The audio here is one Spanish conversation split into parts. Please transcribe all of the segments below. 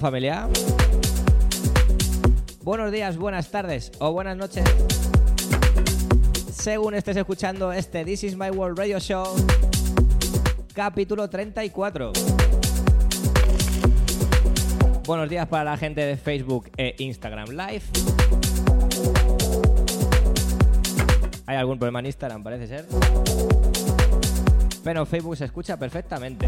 familia. Buenos días, buenas tardes o buenas noches. Según estés escuchando este This Is My World Radio Show, capítulo 34. Buenos días para la gente de Facebook e Instagram Live. Hay algún problema en Instagram, parece ser. Pero Facebook se escucha perfectamente.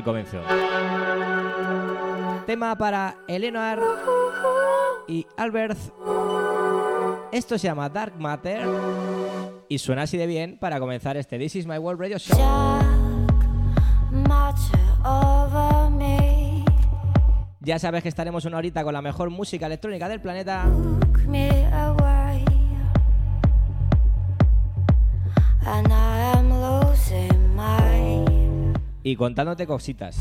El comienzo. Tema para Eleanor y Albert. Esto se llama Dark Matter y suena así de bien para comenzar este This Is My World Radio Show. Ya sabes que estaremos una horita con la mejor música electrónica del planeta. Y contándote cositas.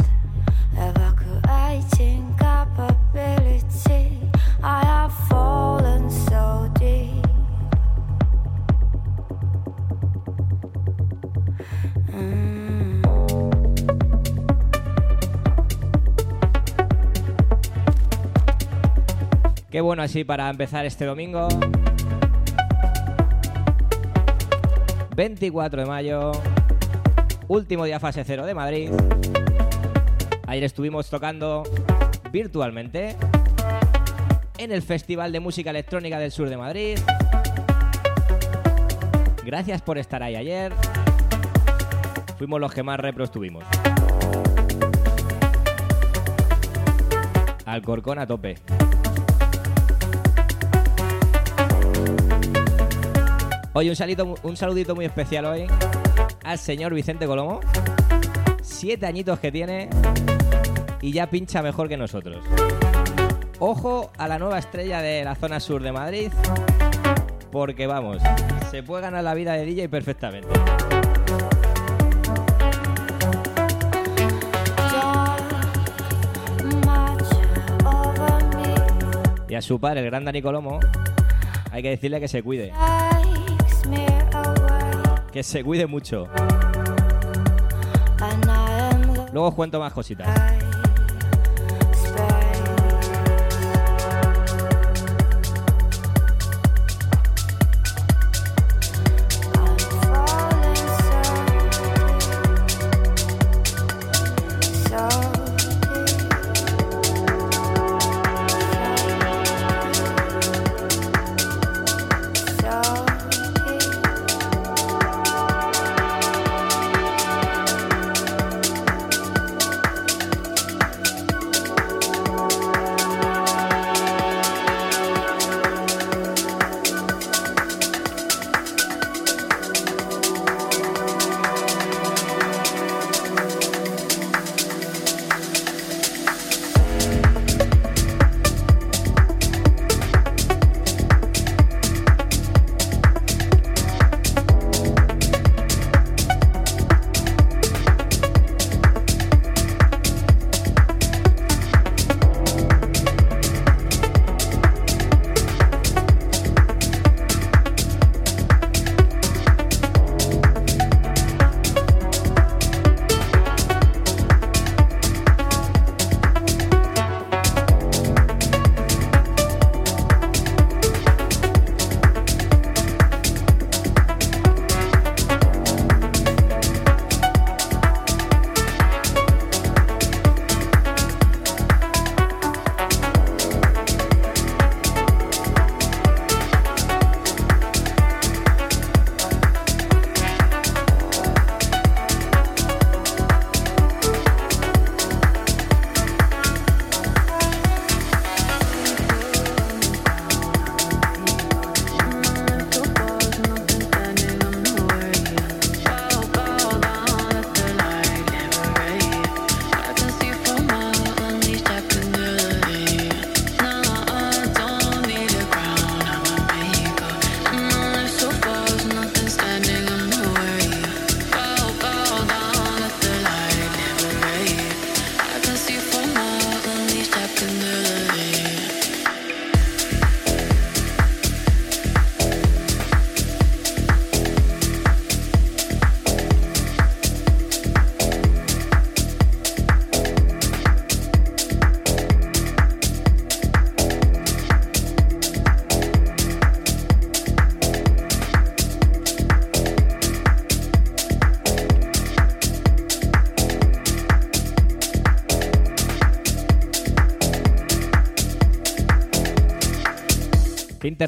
Qué bueno así para empezar este domingo. 24 de mayo, último día fase cero de Madrid. Ayer estuvimos tocando virtualmente en el Festival de Música Electrónica del Sur de Madrid. Gracias por estar ahí ayer. Fuimos los que más repro estuvimos. Alcorcón a tope. Oye, un saludito, un saludito muy especial hoy al señor Vicente Colomo. Siete añitos que tiene y ya pincha mejor que nosotros. Ojo a la nueva estrella de la zona sur de Madrid, porque vamos, se puede ganar la vida de DJ perfectamente. Y a su padre, el gran Dani Colomo, hay que decirle que se cuide. Que se cuide mucho. Luego os cuento más cositas.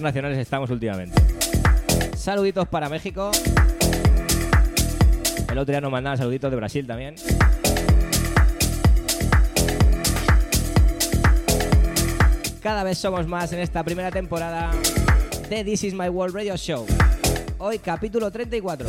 internacionales estamos últimamente. Saluditos para México. El otro día nos mandaban saluditos de Brasil también. Cada vez somos más en esta primera temporada de This Is My World Radio Show. Hoy capítulo 34.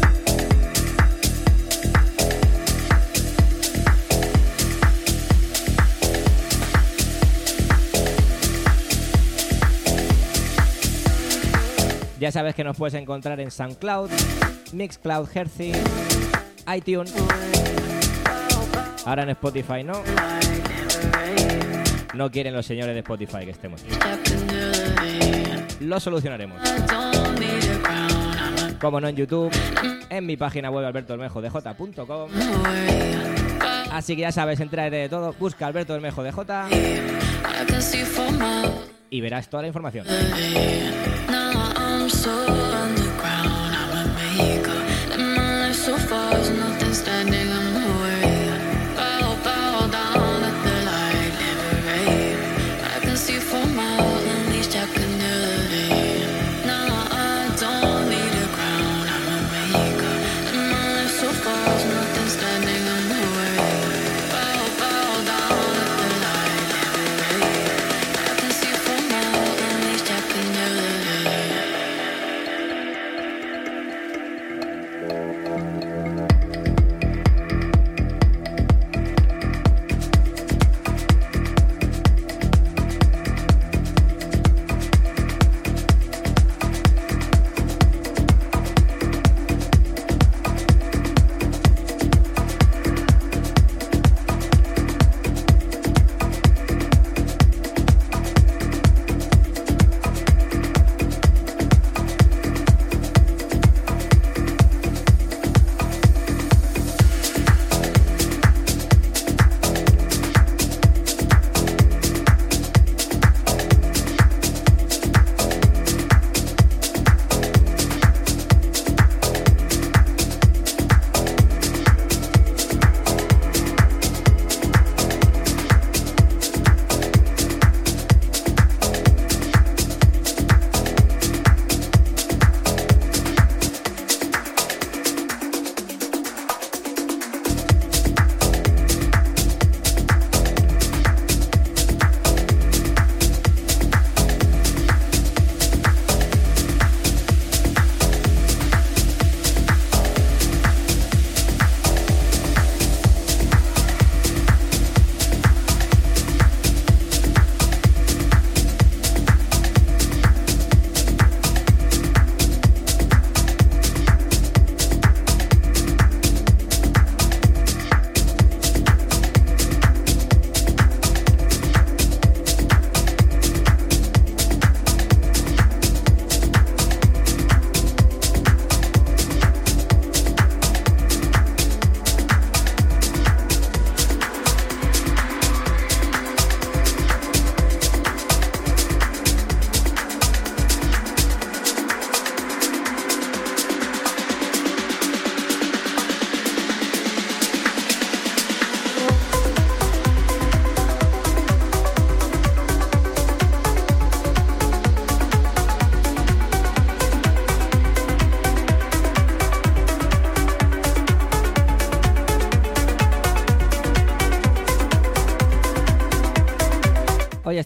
Ya sabes que nos puedes encontrar en SoundCloud, Mixcloud, Hercy, iTunes. Ahora en Spotify no. No quieren los señores de Spotify que estemos. Lo solucionaremos. Como no en YouTube, en mi página web albertobermejodj.com. Así que ya sabes, entra de todo, busca Alberto Bermejo DJ y verás toda la información. I'm so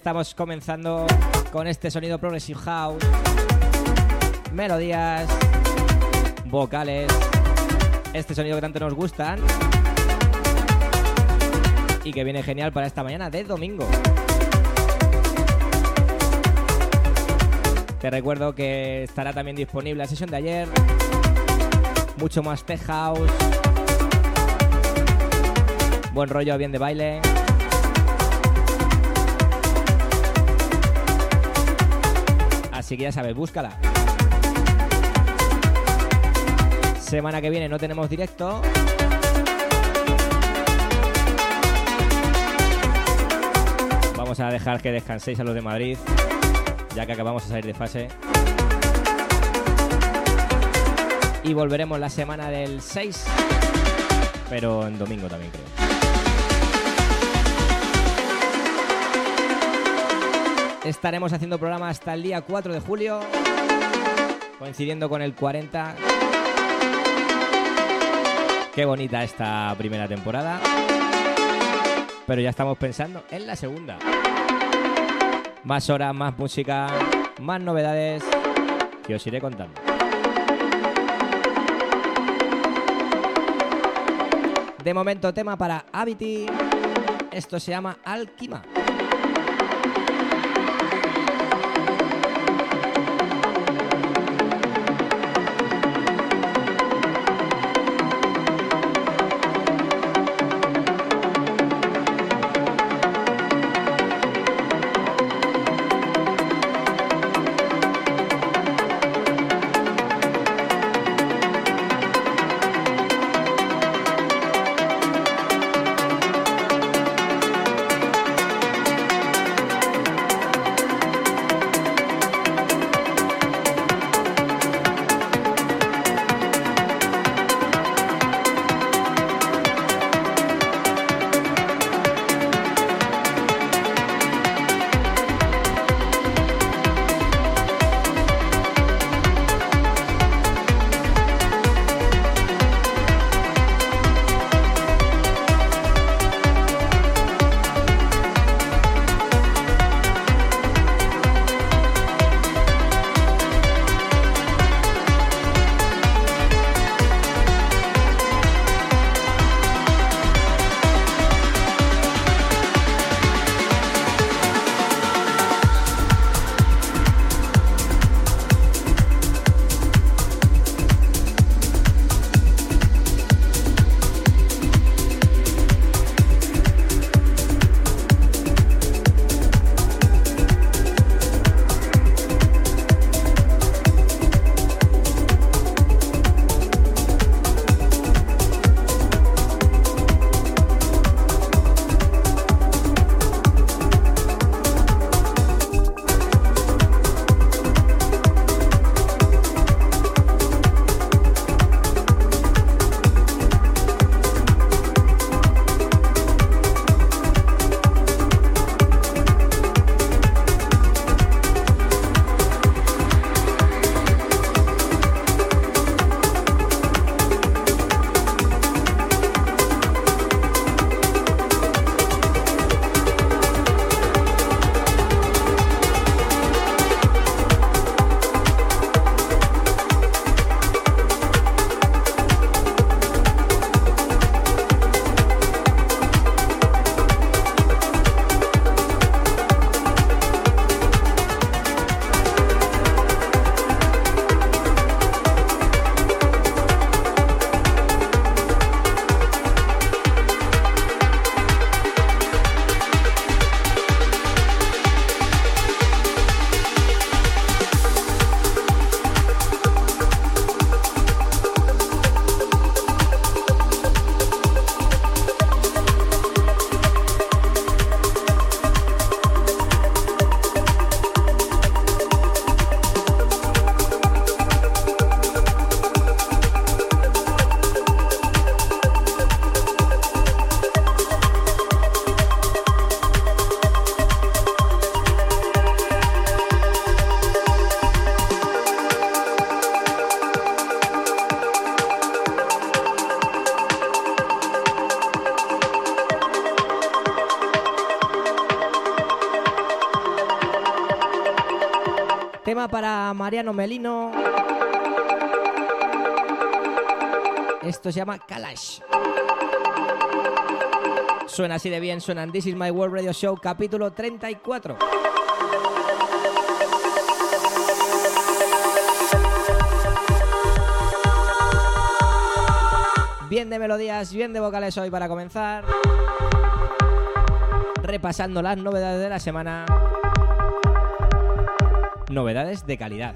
estamos comenzando con este sonido Progressive House. Melodías, vocales, este sonido que tanto nos gustan y que viene genial para esta mañana de domingo. Te recuerdo que estará también disponible la sesión de ayer, mucho más tech house, buen rollo, bien de baile. Así que ya sabes, búscala. Semana que viene no tenemos directo. Vamos a dejar que descanséis a los de Madrid, ya que acabamos de salir de fase. Y volveremos la semana del 6, pero en domingo también creo. Estaremos haciendo programa hasta el día 4 de julio, coincidiendo con el 40. Qué bonita esta primera temporada. Pero ya estamos pensando en la segunda. Más horas, más música, más novedades que os iré contando. De momento tema para Avity. Esto se llama Alquima. Mariano Melino. Esto se llama Kalash. Suena así de bien, suena This is My World Radio Show, capítulo 34. Bien de melodías, bien de vocales hoy para comenzar. Repasando las novedades de la semana novedades de calidad.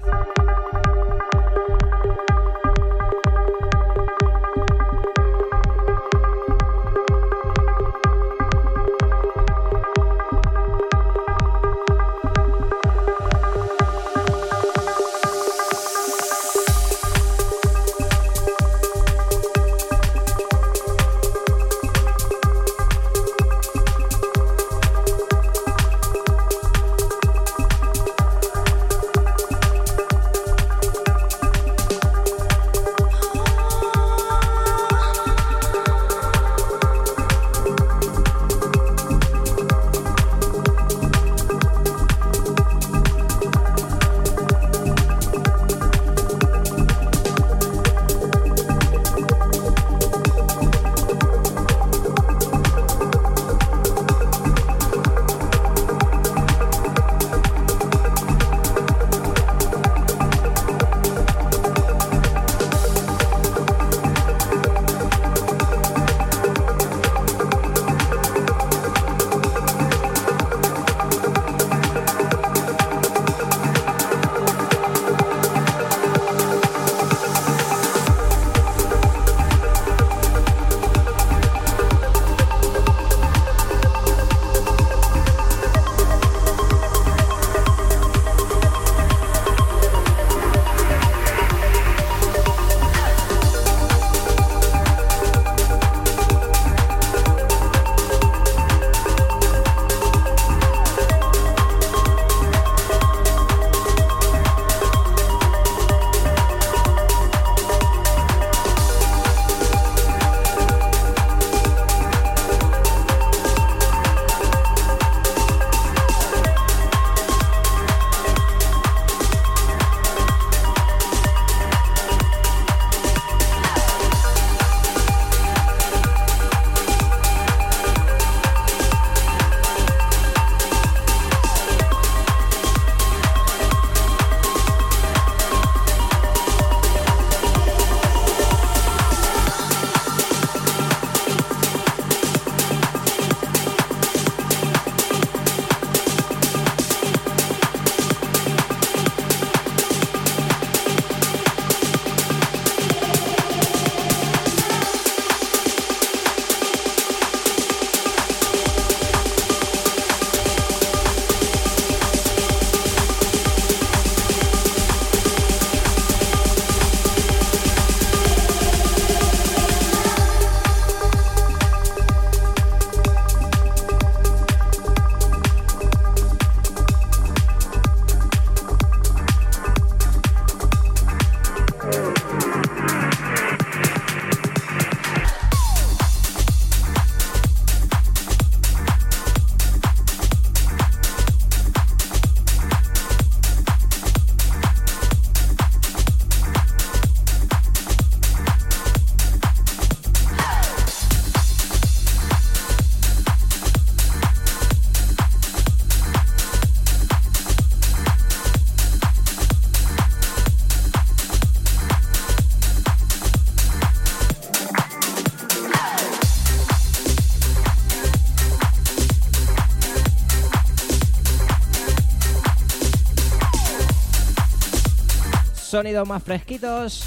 Sonidos más fresquitos,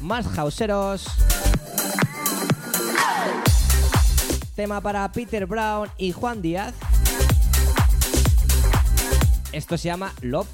más hauseros. Tema para Peter Brown y Juan Díaz. Esto se llama Love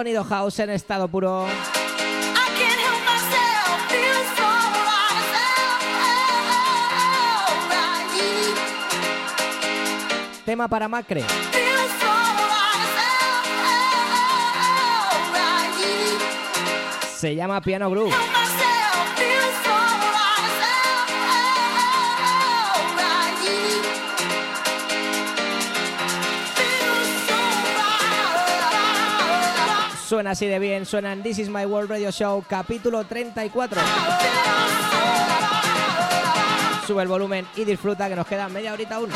Sonido House en estado puro. Tema para Macre. Se llama Piano Groove. Suena así de bien, suena en This Is My World Radio Show, capítulo 34. Sube el volumen y disfruta que nos queda media horita aún.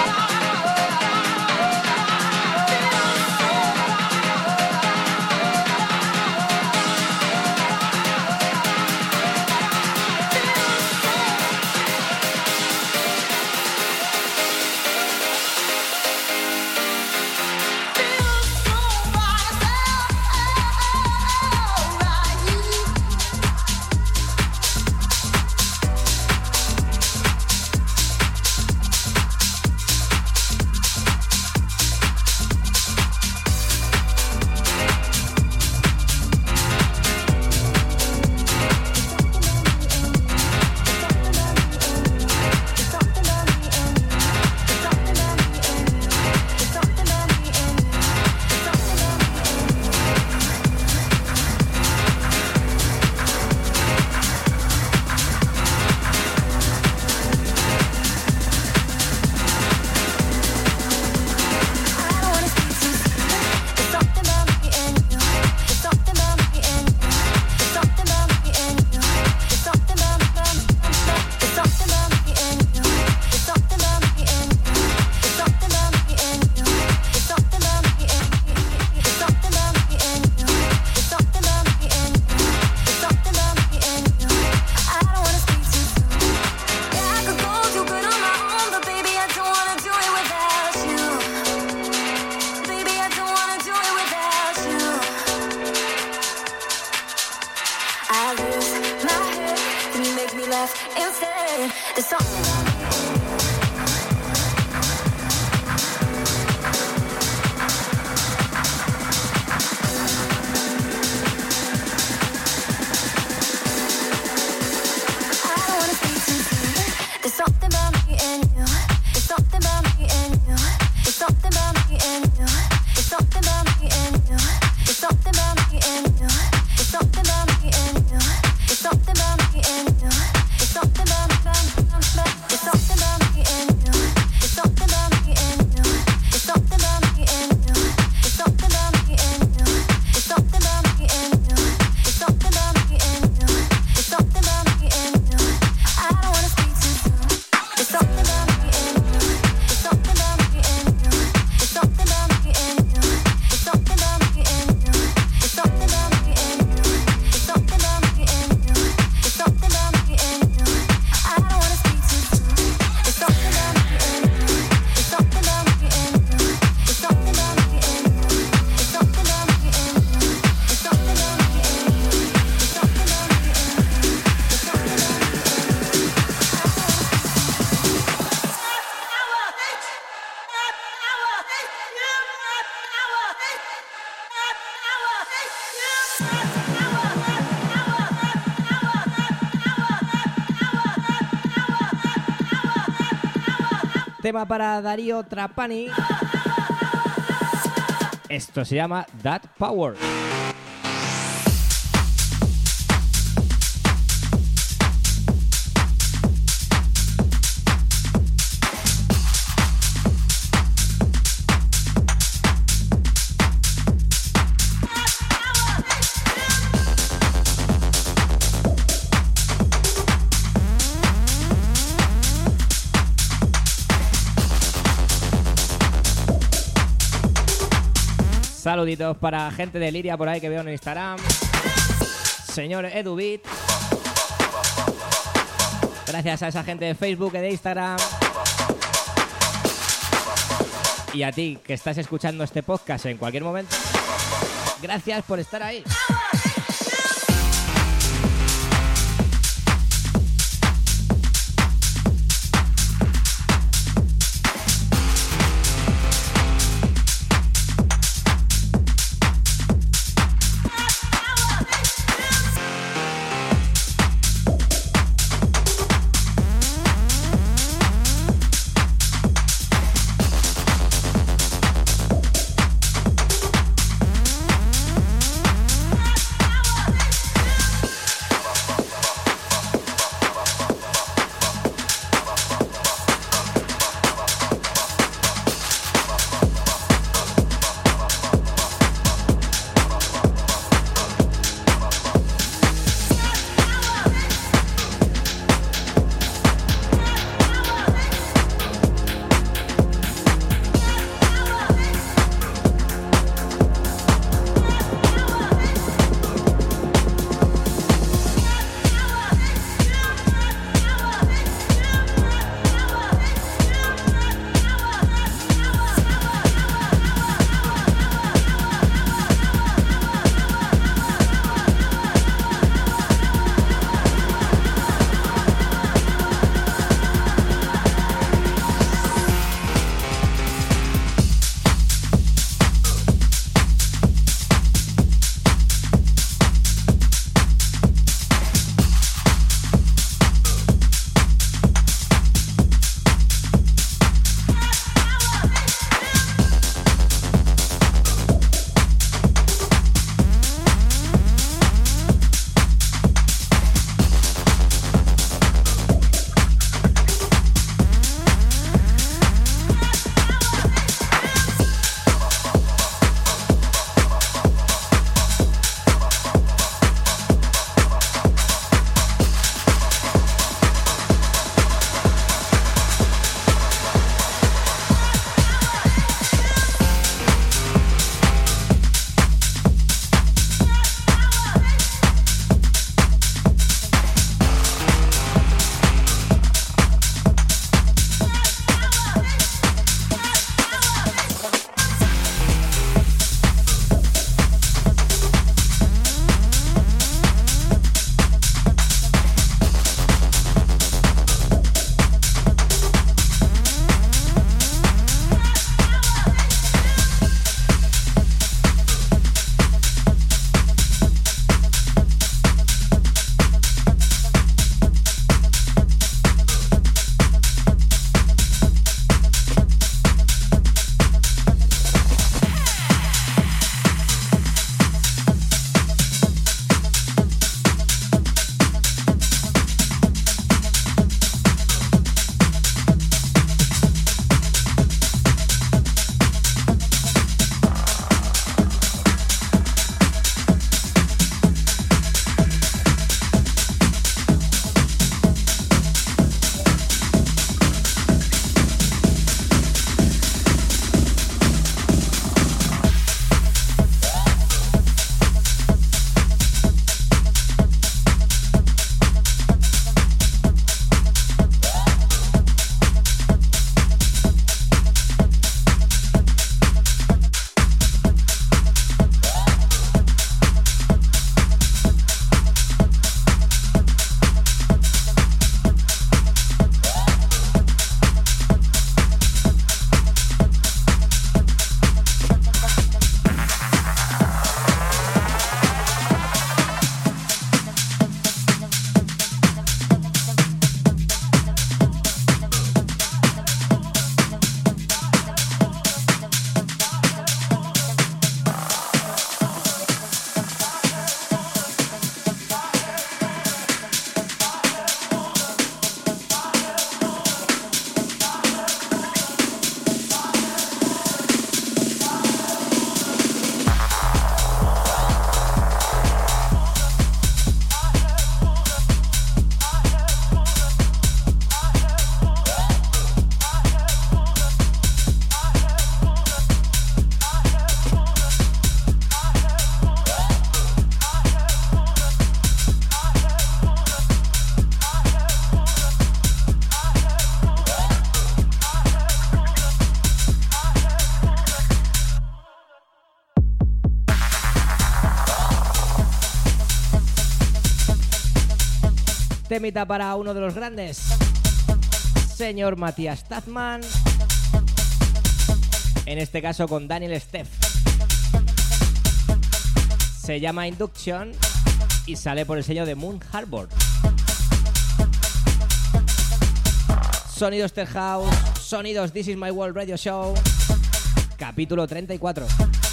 Tema para Darío Trapani. Esto se llama That Power. Saluditos para gente de Liria por ahí que veo en Instagram. Señor Edubit. Gracias a esa gente de Facebook y de Instagram. Y a ti que estás escuchando este podcast en cualquier momento. Gracias por estar ahí. Temita para uno de los grandes, señor Matías Tazman. En este caso con Daniel Steff. Se llama Induction y sale por el sello de Moon Harbor. Sonidos Tech House, sonidos This is My World Radio Show, capítulo 34.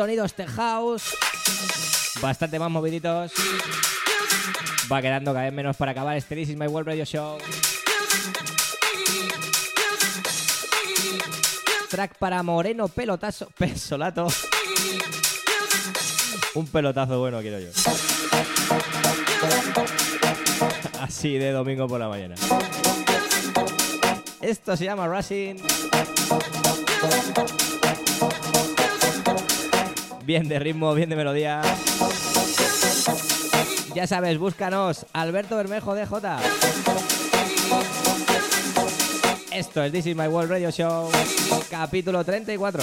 Sonidos de house, bastante más moviditos. Va quedando cada vez menos para acabar este This is My World Radio Show. Track para Moreno Pelotazo. Pesolato. Un pelotazo bueno quiero yo. Así de domingo por la mañana. Esto se llama Rushing. Bien de ritmo, bien de melodía. Ya sabes, búscanos, Alberto Bermejo DJ. Esto es This is My World Radio Show, capítulo 34.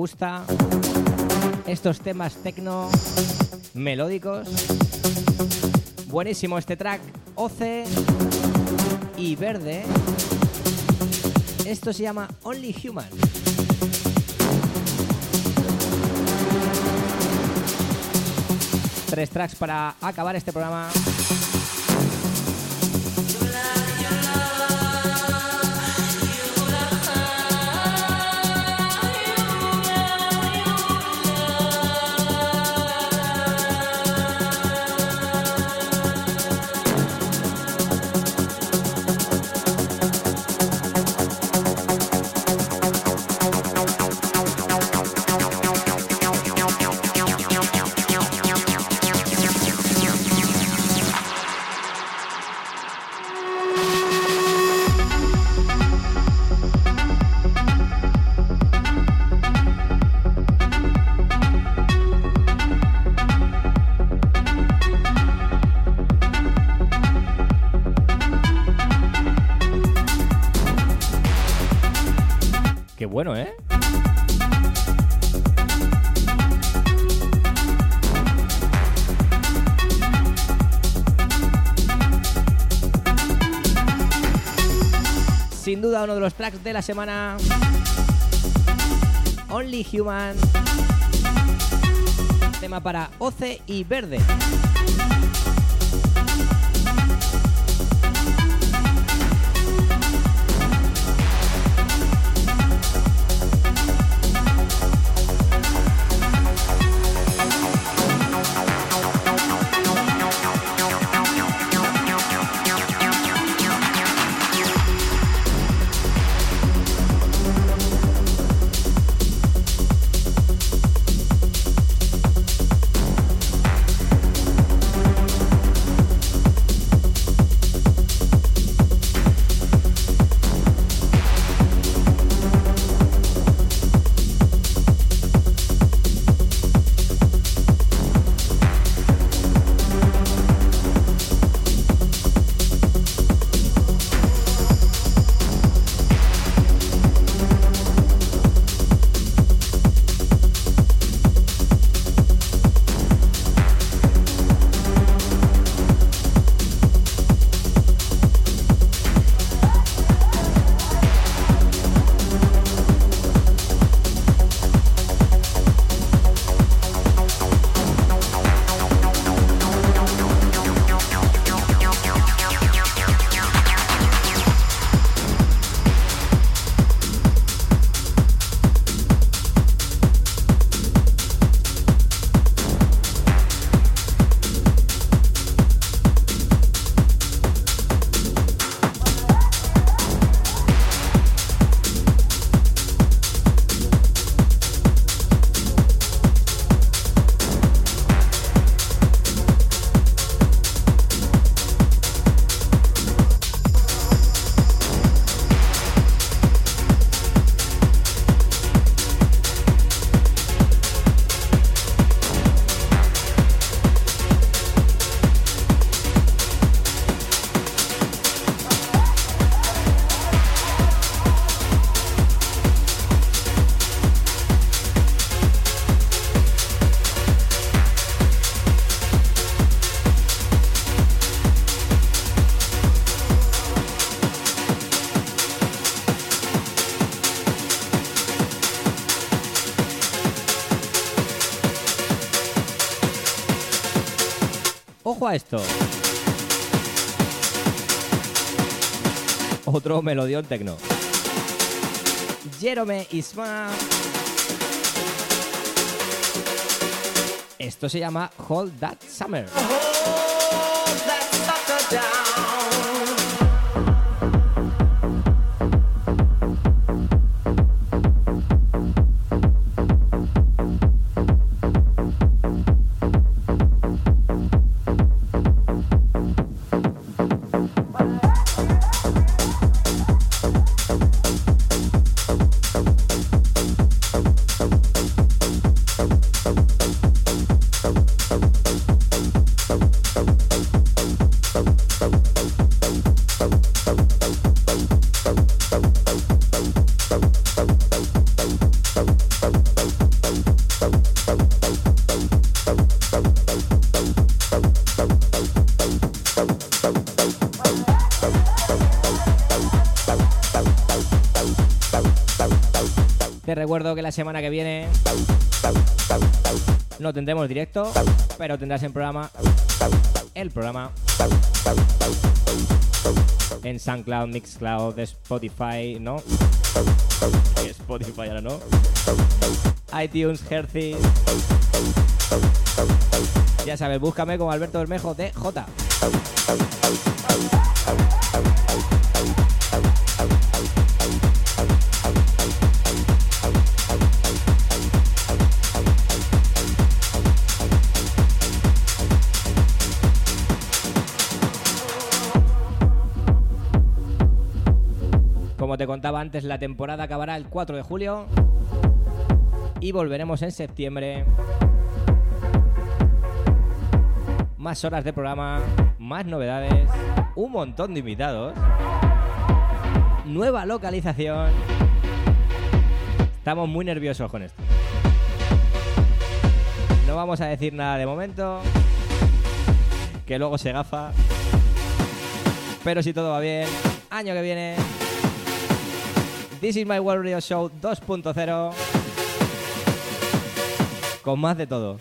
Gusta estos temas tecno melódicos. Buenísimo este track, Oce y Verde. Esto se llama Only Human. Tres tracks para acabar este programa. Uno de los tracks de la semana. Only Human. Tema para Oce y Verde. Ojo a esto. Otro melodión tecno. Jerome Isma. Esto se llama Hold That Summer. Recuerdo que la semana que viene no tendremos directo, pero tendrás en programa el programa en SoundCloud, Mixcloud, Spotify, ¿no? Spotify ahora no. iTunes, Hercy. Ya sabes, búscame como Alberto Bermejo de te contaba antes, la temporada acabará el 4 de julio y volveremos en septiembre. Más horas de programa, más novedades, un montón de invitados, nueva localización. Estamos muy nerviosos con esto. No vamos a decir nada de momento, que luego se gafa. Pero si todo va bien, año que viene This is my World Radio Show 2.0 con más de todo.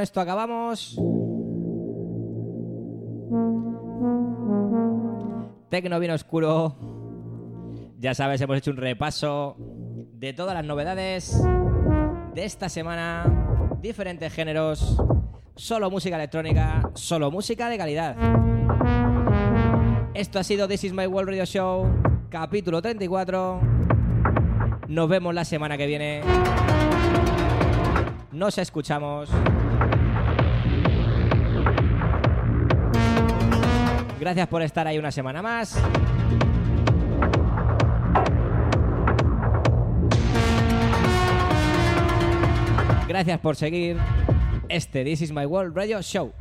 Con esto acabamos. Tecno bien oscuro. Ya sabes, hemos hecho un repaso de todas las novedades de esta semana, diferentes géneros, solo música electrónica, solo música de calidad. Esto ha sido This Is My World Radio Show, capítulo 34. Nos vemos la semana que viene. Nos escuchamos. Gracias por estar ahí una semana más. Gracias por seguir este This Is My World Radio Show.